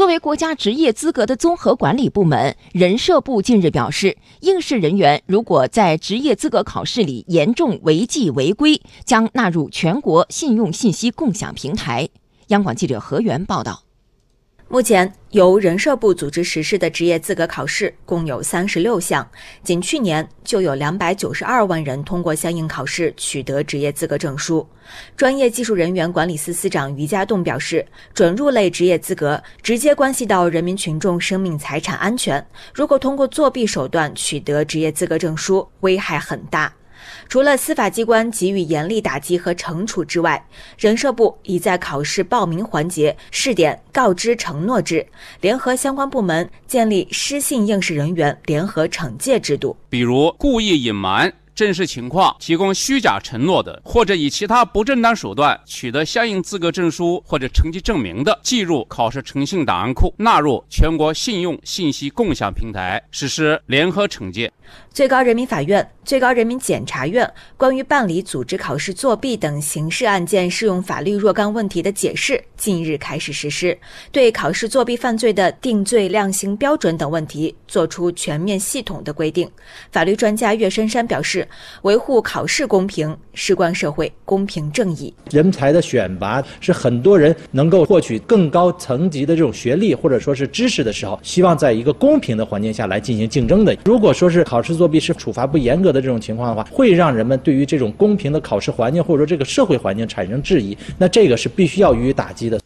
作为国家职业资格的综合管理部门，人社部近日表示，应试人员如果在职业资格考试里严重违纪违规，将纳入全国信用信息共享平台。央广记者何源报道。目前，由人社部组织实施的职业资格考试共有三十六项，仅去年就有两百九十二万人通过相应考试取得职业资格证书。专业技术人员管理司司长于家栋表示，准入类职业资格直接关系到人民群众生命财产安全，如果通过作弊手段取得职业资格证书，危害很大。除了司法机关给予严厉打击和惩处之外，人社部已在考试报名环节试点告知承诺制，联合相关部门建立失信应试人员联合惩戒制度。比如故意隐瞒真实情况、提供虚假承诺的，或者以其他不正当手段取得相应资格证书或者成绩证明的，记入考试诚信档案库，纳入全国信用信息共享平台，实施联合惩戒。最高人民法院、最高人民检察院关于办理组织考试作弊等刑事案件适用法律若干问题的解释近日开始实施，对考试作弊犯罪的定罪量刑标准等问题作出全面系统的规定。法律专家岳深山表示，维护考试公平，事关社会公平正义。人才的选拔是很多人能够获取更高层级的这种学历或者说是知识的时候，希望在一个公平的环境下来进行竞争的。如果说是考试作弊是处罚不严格的这种情况的话，会让人们对于这种公平的考试环境或者说这个社会环境产生质疑，那这个是必须要予以打击的。